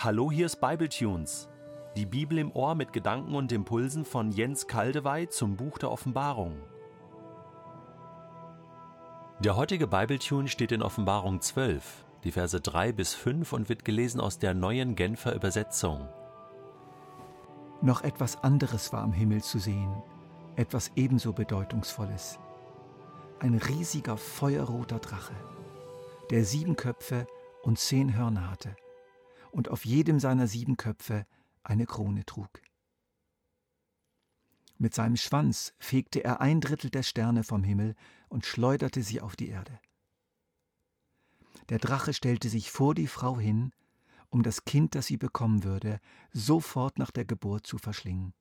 Hallo, hier ist Bibletunes. Die Bibel im Ohr mit Gedanken und Impulsen von Jens Kaldewey zum Buch der Offenbarung. Der heutige Bibletune steht in Offenbarung 12, die Verse 3 bis 5 und wird gelesen aus der neuen Genfer Übersetzung. Noch etwas anderes war am Himmel zu sehen, etwas ebenso bedeutungsvolles. Ein riesiger feuerroter Drache, der sieben Köpfe und zehn Hörner hatte und auf jedem seiner sieben Köpfe eine Krone trug. Mit seinem Schwanz fegte er ein Drittel der Sterne vom Himmel und schleuderte sie auf die Erde. Der Drache stellte sich vor die Frau hin, um das Kind, das sie bekommen würde, sofort nach der Geburt zu verschlingen.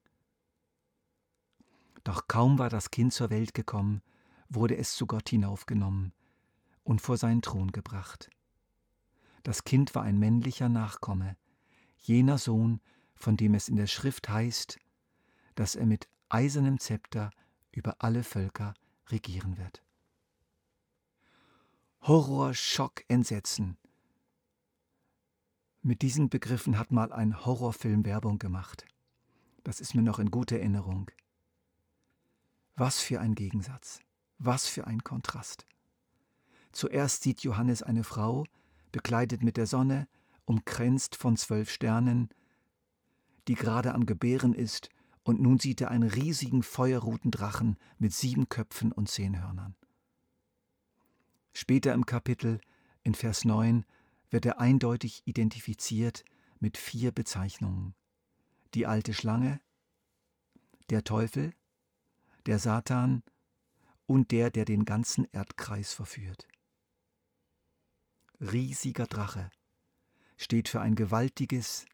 Doch kaum war das Kind zur Welt gekommen, wurde es zu Gott hinaufgenommen und vor seinen Thron gebracht. Das Kind war ein männlicher Nachkomme, jener Sohn, von dem es in der Schrift heißt, dass er mit eisernem Zepter über alle Völker regieren wird. Horror, Schock, Entsetzen. Mit diesen Begriffen hat mal ein Horrorfilm Werbung gemacht. Das ist mir noch in guter Erinnerung. Was für ein Gegensatz, was für ein Kontrast. Zuerst sieht Johannes eine Frau, bekleidet mit der Sonne, umkränzt von zwölf Sternen, die gerade am Gebären ist, und nun sieht er einen riesigen feuerroten Drachen mit sieben Köpfen und zehn Hörnern. Später im Kapitel, in Vers 9, wird er eindeutig identifiziert mit vier Bezeichnungen. Die alte Schlange, der Teufel, der Satan und der, der den ganzen Erdkreis verführt riesiger Drache steht für ein gewaltiges,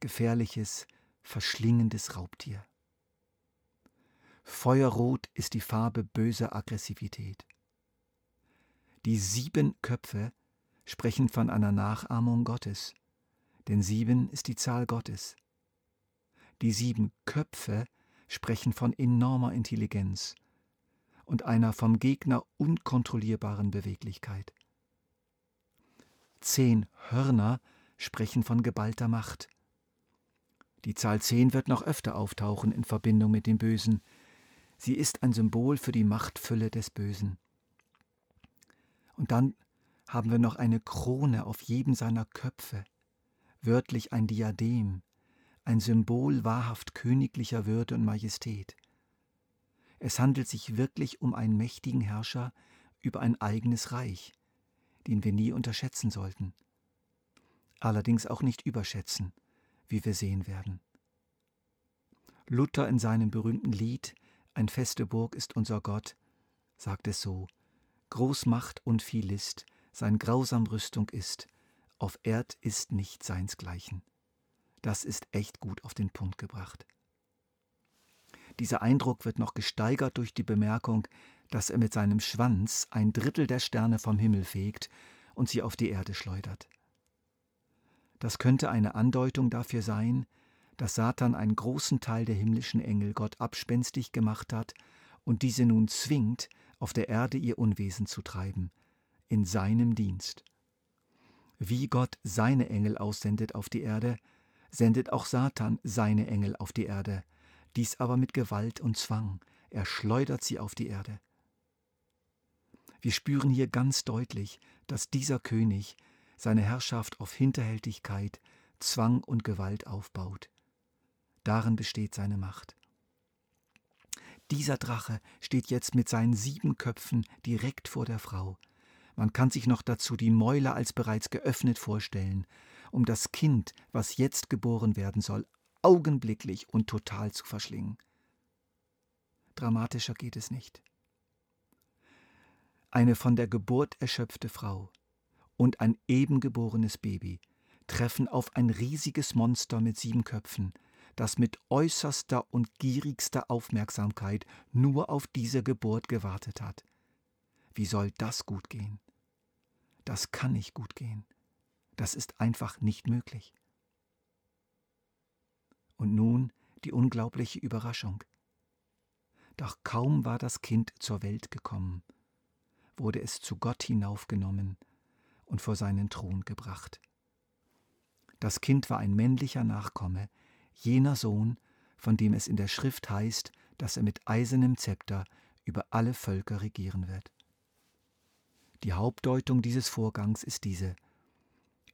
gefährliches, verschlingendes Raubtier. Feuerrot ist die Farbe böser Aggressivität. Die sieben Köpfe sprechen von einer Nachahmung Gottes, denn sieben ist die Zahl Gottes. Die sieben Köpfe sprechen von enormer Intelligenz und einer vom Gegner unkontrollierbaren Beweglichkeit. Zehn Hörner sprechen von geballter Macht. Die Zahl zehn wird noch öfter auftauchen in Verbindung mit dem Bösen. Sie ist ein Symbol für die Machtfülle des Bösen. Und dann haben wir noch eine Krone auf jedem seiner Köpfe, wörtlich ein Diadem, ein Symbol wahrhaft königlicher Würde und Majestät. Es handelt sich wirklich um einen mächtigen Herrscher über ein eigenes Reich, den wir nie unterschätzen sollten. Allerdings auch nicht überschätzen, wie wir sehen werden. Luther in seinem berühmten Lied Ein feste Burg ist unser Gott sagt es so: Großmacht und viel List, sein grausam Rüstung ist, auf Erd ist nicht seinsgleichen. Das ist echt gut auf den Punkt gebracht. Dieser Eindruck wird noch gesteigert durch die Bemerkung, dass er mit seinem Schwanz ein Drittel der Sterne vom Himmel fegt und sie auf die Erde schleudert. Das könnte eine Andeutung dafür sein, dass Satan einen großen Teil der himmlischen Engel Gott abspenstig gemacht hat und diese nun zwingt, auf der Erde ihr Unwesen zu treiben, in seinem Dienst. Wie Gott seine Engel aussendet auf die Erde, sendet auch Satan seine Engel auf die Erde, dies aber mit Gewalt und Zwang, er schleudert sie auf die Erde. Wir spüren hier ganz deutlich, dass dieser König seine Herrschaft auf Hinterhältigkeit, Zwang und Gewalt aufbaut. Darin besteht seine Macht. Dieser Drache steht jetzt mit seinen sieben Köpfen direkt vor der Frau. Man kann sich noch dazu die Mäuler als bereits geöffnet vorstellen, um das Kind, was jetzt geboren werden soll, augenblicklich und total zu verschlingen. Dramatischer geht es nicht eine von der Geburt erschöpfte Frau und ein eben geborenes Baby treffen auf ein riesiges Monster mit sieben Köpfen, das mit äußerster und gierigster Aufmerksamkeit nur auf diese Geburt gewartet hat. Wie soll das gut gehen? Das kann nicht gut gehen. Das ist einfach nicht möglich. Und nun die unglaubliche Überraschung. Doch kaum war das Kind zur Welt gekommen, wurde es zu Gott hinaufgenommen und vor seinen Thron gebracht. Das Kind war ein männlicher Nachkomme, jener Sohn, von dem es in der Schrift heißt, dass er mit eisernem Zepter über alle Völker regieren wird. Die Hauptdeutung dieses Vorgangs ist diese.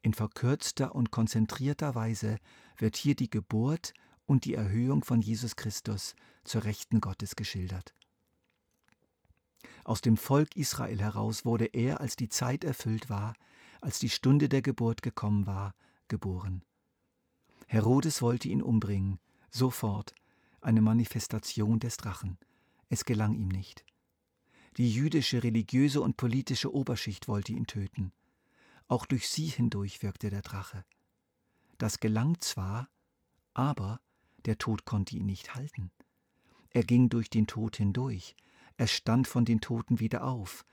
In verkürzter und konzentrierter Weise wird hier die Geburt und die Erhöhung von Jesus Christus zur Rechten Gottes geschildert. Aus dem Volk Israel heraus wurde er, als die Zeit erfüllt war, als die Stunde der Geburt gekommen war, geboren. Herodes wollte ihn umbringen, sofort, eine Manifestation des Drachen. Es gelang ihm nicht. Die jüdische religiöse und politische Oberschicht wollte ihn töten. Auch durch sie hindurch wirkte der Drache. Das gelang zwar, aber der Tod konnte ihn nicht halten. Er ging durch den Tod hindurch, er stand von den Toten wieder auf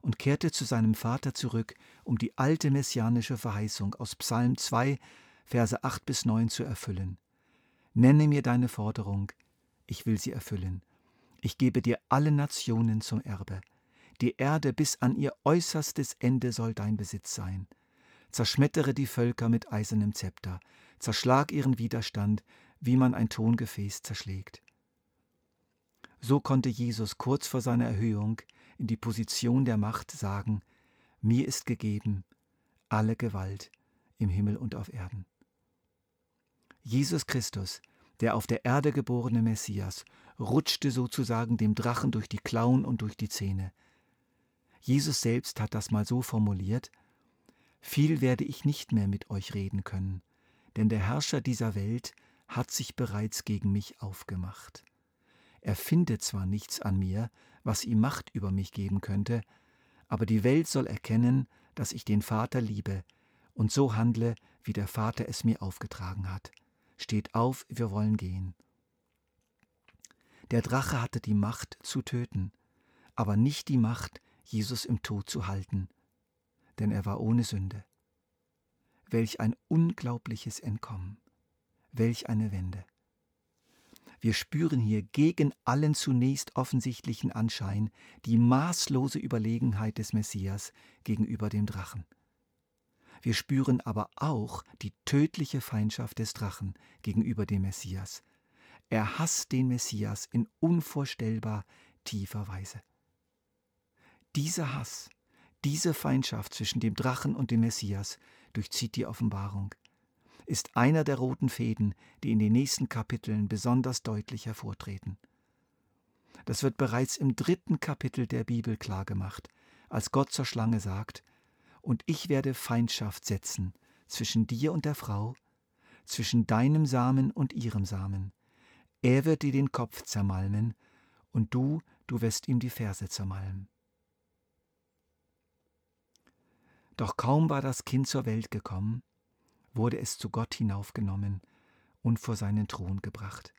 und kehrte zu seinem Vater zurück, um die alte messianische Verheißung aus Psalm 2, Verse 8 bis 9 zu erfüllen. Nenne mir deine Forderung, ich will sie erfüllen. Ich gebe dir alle Nationen zum Erbe. Die Erde bis an ihr äußerstes Ende soll dein Besitz sein. Zerschmettere die Völker mit eisernem Zepter, zerschlag ihren Widerstand, wie man ein Tongefäß zerschlägt. So konnte Jesus kurz vor seiner Erhöhung in die Position der Macht sagen, mir ist gegeben alle Gewalt im Himmel und auf Erden. Jesus Christus, der auf der Erde geborene Messias, rutschte sozusagen dem Drachen durch die Klauen und durch die Zähne. Jesus selbst hat das mal so formuliert, viel werde ich nicht mehr mit euch reden können, denn der Herrscher dieser Welt hat sich bereits gegen mich aufgemacht. Er findet zwar nichts an mir, was ihm Macht über mich geben könnte, aber die Welt soll erkennen, dass ich den Vater liebe und so handle, wie der Vater es mir aufgetragen hat. Steht auf, wir wollen gehen. Der Drache hatte die Macht zu töten, aber nicht die Macht, Jesus im Tod zu halten, denn er war ohne Sünde. Welch ein unglaubliches Entkommen, welch eine Wende. Wir spüren hier gegen allen zunächst offensichtlichen Anschein die maßlose Überlegenheit des Messias gegenüber dem Drachen. Wir spüren aber auch die tödliche Feindschaft des Drachen gegenüber dem Messias. Er hasst den Messias in unvorstellbar tiefer Weise. Dieser Hass, diese Feindschaft zwischen dem Drachen und dem Messias durchzieht die Offenbarung, ist einer der roten Fäden, die in den nächsten Kapiteln besonders deutlich hervortreten. Das wird bereits im dritten Kapitel der Bibel klargemacht, als Gott zur Schlange sagt, und ich werde Feindschaft setzen zwischen dir und der Frau, zwischen deinem Samen und ihrem Samen. Er wird dir den Kopf zermalmen, und du, du wirst ihm die Ferse zermalmen. Doch kaum war das Kind zur Welt gekommen, wurde es zu Gott hinaufgenommen und vor seinen Thron gebracht.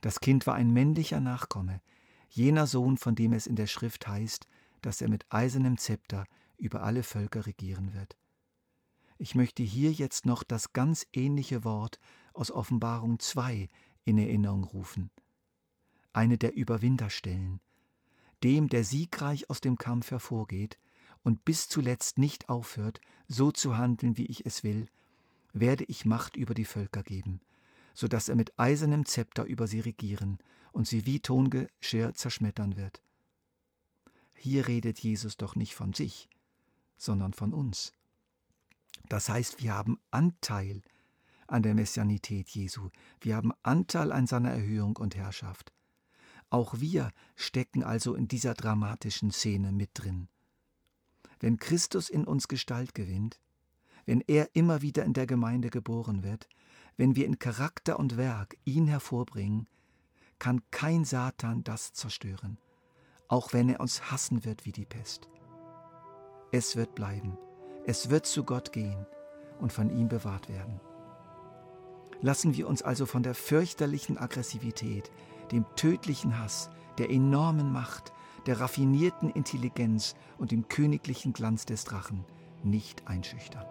Das Kind war ein männlicher Nachkomme, jener Sohn, von dem es in der Schrift heißt, dass er mit eisernem Zepter über alle Völker regieren wird. Ich möchte hier jetzt noch das ganz ähnliche Wort aus Offenbarung 2 in Erinnerung rufen. Eine der Überwinterstellen, dem, der siegreich aus dem Kampf hervorgeht und bis zuletzt nicht aufhört, so zu handeln, wie ich es will, werde ich Macht über die Völker geben, so dass er mit eisernem Zepter über sie regieren und sie wie Tongeschirr zerschmettern wird. Hier redet Jesus doch nicht von sich, sondern von uns. Das heißt, wir haben Anteil an der Messianität Jesu. Wir haben Anteil an seiner Erhöhung und Herrschaft. Auch wir stecken also in dieser dramatischen Szene mit drin. Wenn Christus in uns Gestalt gewinnt, wenn er immer wieder in der Gemeinde geboren wird, wenn wir in Charakter und Werk ihn hervorbringen, kann kein Satan das zerstören, auch wenn er uns hassen wird wie die Pest. Es wird bleiben. Es wird zu Gott gehen und von ihm bewahrt werden. Lassen wir uns also von der fürchterlichen Aggressivität, dem tödlichen Hass, der enormen Macht, der raffinierten Intelligenz und dem königlichen Glanz des Drachen nicht einschüchtern.